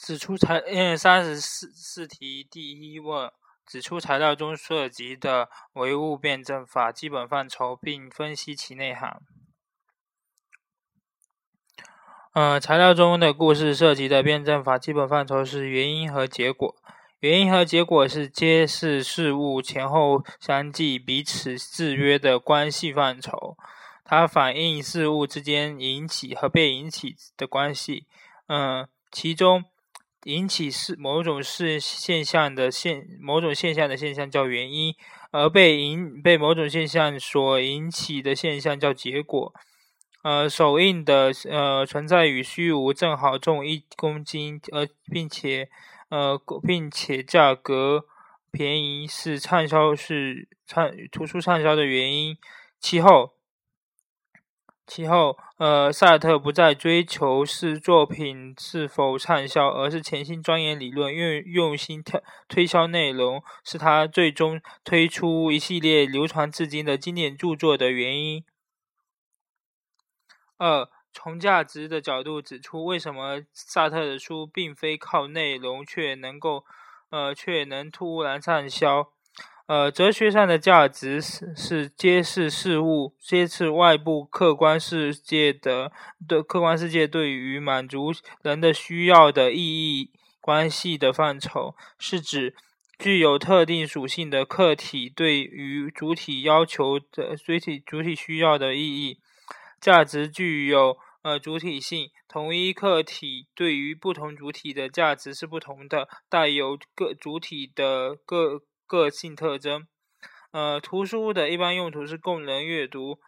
指出材嗯三十四四题第一问，指出材料中涉及的唯物辩证法基本范畴，并分析其内涵。呃，材料中的故事涉及的辩证法基本范畴是原因和结果。原因和结果是揭示事物前后相继、彼此制约的关系范畴。它反映事物之间引起和被引起的关系。嗯，其中引起是某种事现象的现某种现象的现象叫原因，而被引被某种现象所引起的现象叫结果。呃，手印的呃存在与虚无正好重一公斤，而并且。呃，并且价格便宜是畅销是畅图书畅销的原因。其后，其后，呃，萨特不再追求是作品是否畅销，而是潜心钻研理论，用用心推推销内容，是他最终推出一系列流传至今的经典著作的原因。二。从价值的角度指出，为什么萨特的书并非靠内容却能够，呃，却能突然畅销？呃，哲学上的价值是是揭示事物、揭示外部客观世界的的客观世界对于满足人的需要的意义关系的范畴，是指具有特定属性的客体对于主体要求的主体主体需要的意义。价值具有。呃，主体性，同一客体对于不同主体的价值是不同的，带有各主体的个个性特征。呃，图书的一般用途是供人阅读。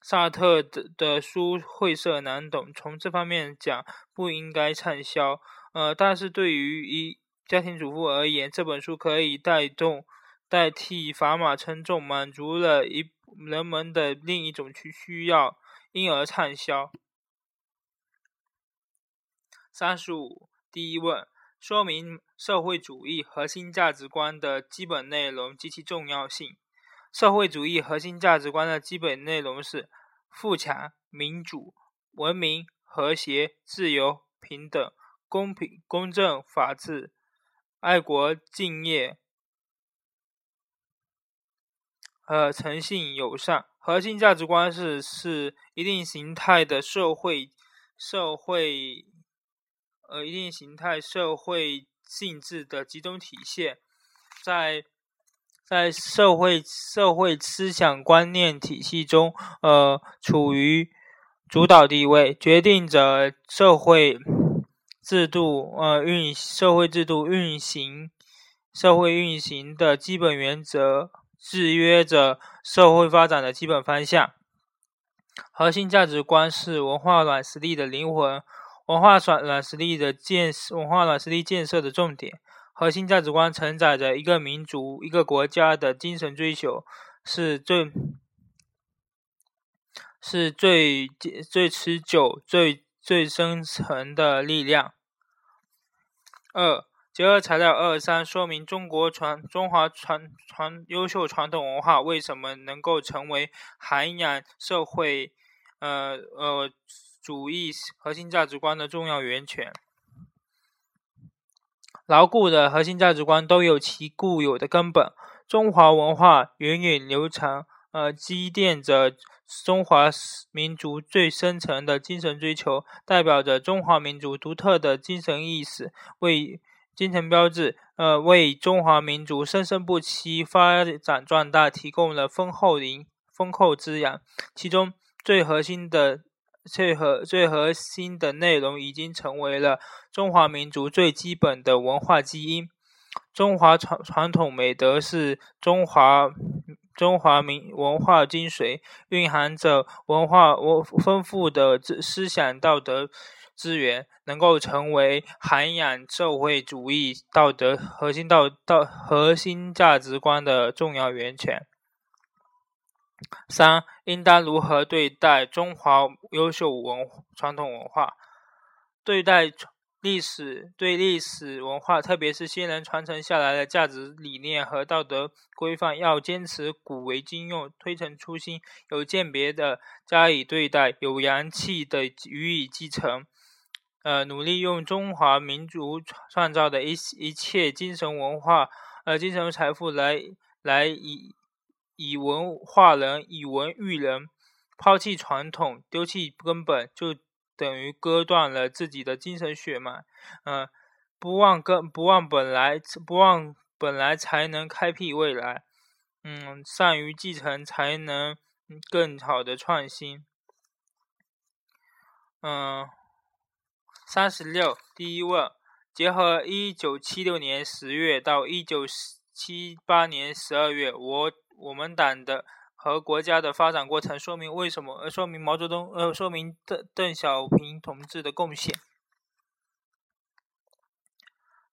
萨特的的书晦涩难懂，从这方面讲不应该畅销。呃，但是对于一家庭主妇而言，这本书可以带动代替砝码称重，满足了一人们的另一种需需要。因而畅销。三十五，第一问，说明社会主义核心价值观的基本内容及其重要性。社会主义核心价值观的基本内容是：富强、民主、文明、和谐、自由、平等、公平、公正、法治、爱国、敬业、和诚信、友善。核心价值观是是一定形态的社会社会呃一定形态社会性质的集中体现，在在社会社会思想观念体系中，呃处于主导地位，决定着社会制度呃运社会制度运行社会运行的基本原则。制约着社会发展的基本方向。核心价值观是文化软实力的灵魂，文化软软实力的建设文化软实力建设的重点。核心价值观承载着一个民族、一个国家的精神追求，是最是最最持久、最最深层的力量。二。结合材料二三，说明中国传中华传传优秀传统文化为什么能够成为涵养社会呃呃主义核心价值观的重要源泉。牢固的核心价值观都有其固有的根本。中华文化源远流长，呃，积淀着中华民族最深层的精神追求，代表着中华民族独特的精神意识，为。精神标志，呃，为中华民族生生不息发展壮大提供了丰厚的丰厚滋养。其中最核心的、最核最核心的内容，已经成为了中华民族最基本的文化基因。中华传传统美德是中华中华民文化精髓，蕴含着文化我丰富的思想道德。资源能够成为涵养社会主义道德核心道道核心价值观的重要源泉。三，应当如何对待中华优秀文传统文化？对待历史，对历史文化，特别是先人传承下来的价值理念和道德规范，要坚持古为今用，推陈出新，有鉴别的加以对待，有阳气的予以继承。呃，努力用中华民族创造的一一切精神文化，呃，精神财富来来以以文化人，以文育人，抛弃传统，丢弃根本，就等于割断了自己的精神血脉。呃，不忘根，不忘本来，不忘本来，才能开辟未来。嗯，善于继承，才能更好的创新。嗯。三十六，第一问：结合一九七六年十月到一九七八年十二月，我我们党的和国家的发展过程，说明为什么？呃，说明毛泽东，呃，说明邓邓小平同志的贡献。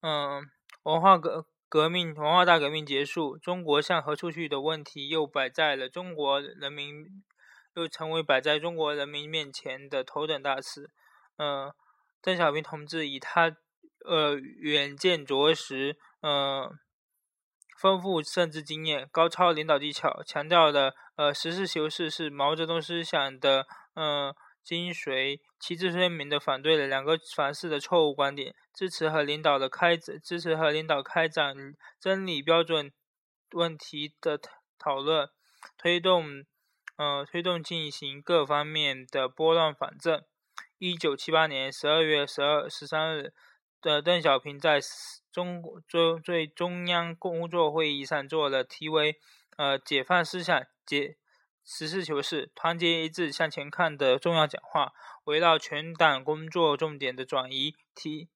嗯，文化革革命，文化大革命结束，中国向何处去的问题又摆在了中国人民，又成为摆在中国人民面前的头等大事。嗯。邓小平同志以他呃远见卓识、呃丰富政治经验、高超领导技巧，强调的呃实事求是是毛泽东思想的呃精髓，旗帜鲜明的反对了两个凡是的错误观点，支持和领导的开支持和领导开展真理标准问题的讨论，推动呃推动进行各方面的拨乱反正。一九七八年十二月十二十三日，的邓小平在中中最中央工作会议上做了题为“呃解放思想、解实事求是、团结一致向前看”的重要讲话，围绕全党工作重点的转移，提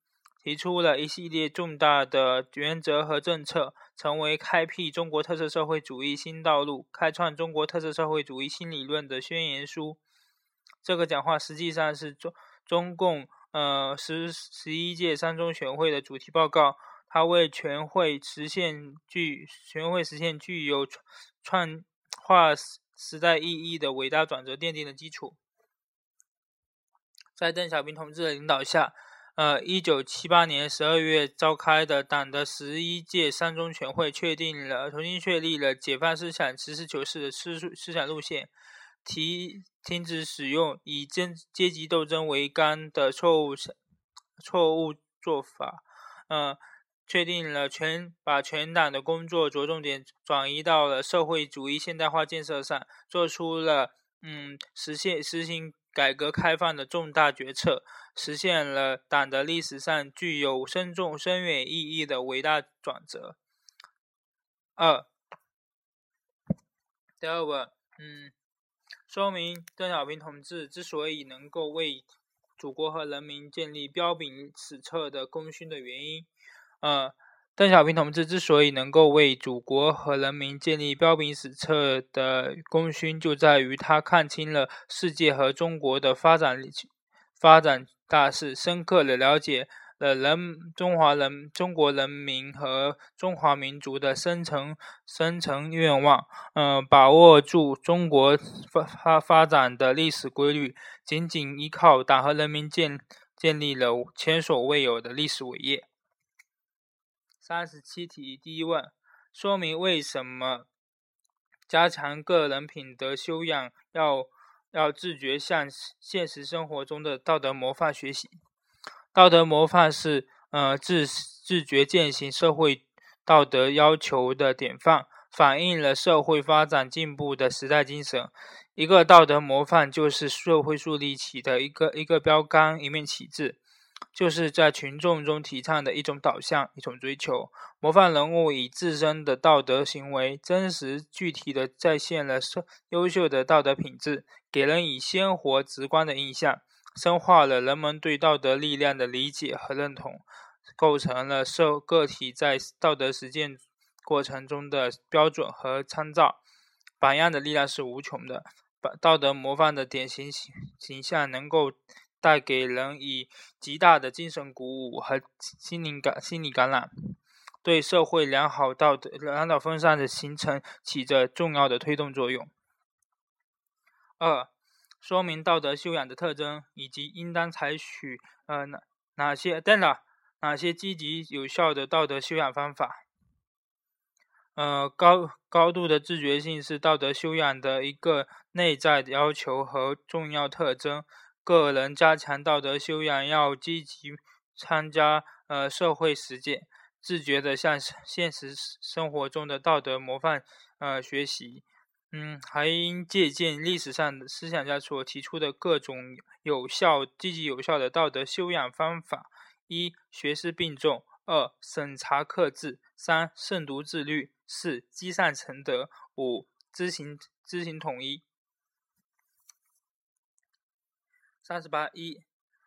提出了一系列重大的原则和政策，成为开辟中国特色社会主义新道路、开创中国特色社会主义新理论的宣言书。这个讲话实际上是中中共呃十十一届三中全会的主题报告，它为全会实现具全会实现具有创划时代意义的伟大转折奠定了基础。在邓小平同志的领导下，呃，一九七八年十二月召开的党的十一届三中全会确定了重新确立了解放思想、实事求是的思思想路线。提停止使用以阶阶级斗争为纲的错误错误做法，呃，确定了全把全党的工作着重点转移到了社会主义现代化建设上，做出了嗯实现实行改革开放的重大决策，实现了党的历史上具有深重深远意义的伟大转折。二，第二个，嗯。说明邓小平同志之所以能够为祖国和人民建立彪炳史册的功勋的原因。呃，邓小平同志之所以能够为祖国和人民建立彪炳史册的功勋，就在于他看清了世界和中国的发展发展大势，深刻的了解。的人，中华人，中国人民和中华民族的深层深层愿望，嗯，把握住中国发发发展的历史规律，紧紧依靠党和人民建建立了前所未有的历史伟业。三十七题，第一问，说明为什么加强个人品德修养要要自觉向现实生活中的道德模范学习。道德模范是呃自自觉践行社会道德要求的典范，反映了社会发展进步的时代精神。一个道德模范就是社会树立起的一个一个标杆，一面旗帜，就是在群众中提倡的一种导向，一种追求。模范人物以自身的道德行为，真实具体的再现了优秀的道德品质，给人以鲜活直观的印象。深化了人们对道德力量的理解和认同，构成了社个体在道德实践过程中的标准和参照。榜样的力量是无穷的，把道德模范的典型形形象能够带给人以极大的精神鼓舞和心灵感心理感染，对社会良好道德良好风尚的形成起着重要的推动作用。二。说明道德修养的特征，以及应当采取呃哪哪些对了哪些积极有效的道德修养方法。呃，高高度的自觉性是道德修养的一个内在要求和重要特征。个人加强道德修养，要积极参加呃社会实践，自觉的向现实生活中的道德模范呃学习。嗯，还应借鉴历史上的思想家所提出的各种有效、积极有效的道德修养方法：一、学思并重；二、审查克制；三、慎独自律；四、积善成德；五、知行知行统一。三十八一，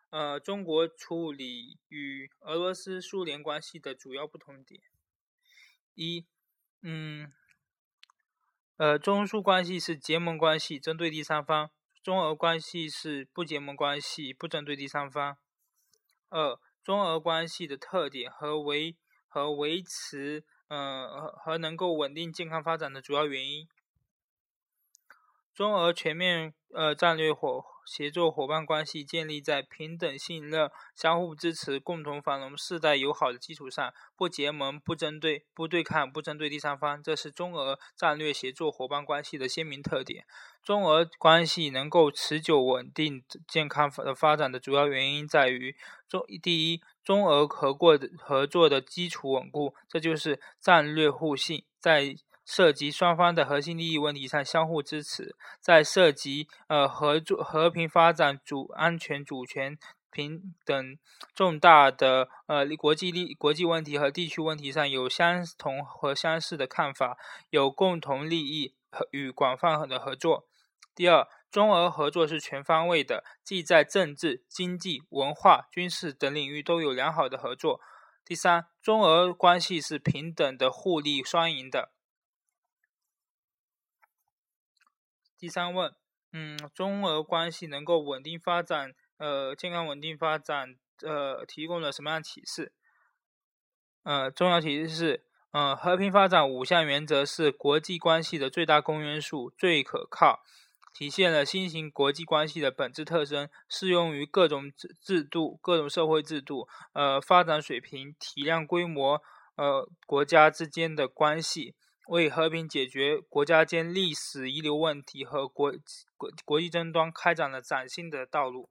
呃，中国处理与俄罗斯、苏联关系的主要不同点。一，嗯。呃，中苏关系是结盟关系，针对第三方；中俄关系是不结盟关系，不针对第三方。二、中俄关系的特点和维和维持，呃，和能够稳定健康发展的主要原因。中俄全面呃战略伙协作伙伴关系建立在平等信任、相互支持、共同繁荣、世代友好的基础上，不结盟、不针对、不对抗、不针对第三方，这是中俄战略协作伙伴关系的鲜明特点。中俄关系能够持久稳定、健康的发展的主要原因在于中第一，中俄合过的合作的基础稳固，这就是战略互信，在。涉及双方的核心利益问题上相互支持，在涉及呃合作、和平发展、主安全、主权平等重大的呃国际利国际问题和地区问题上有相同和相似的看法，有共同利益和与广泛的合作。第二，中俄合作是全方位的，既在政治、经济、文化、军事等领域都有良好的合作。第三，中俄关系是平等的、互利双赢的。第三问，嗯，中俄关系能够稳定发展，呃，健康稳定发展，呃，提供了什么样启示？呃，重要启示是，呃，和平发展五项原则是国际关系的最大公约数，最可靠，体现了新型国际关系的本质特征，适用于各种制制度、各种社会制度，呃，发展水平、体量、规模，呃，国家之间的关系。为和平解决国家间历史遗留问题和国国国际争端开展了崭新的道路。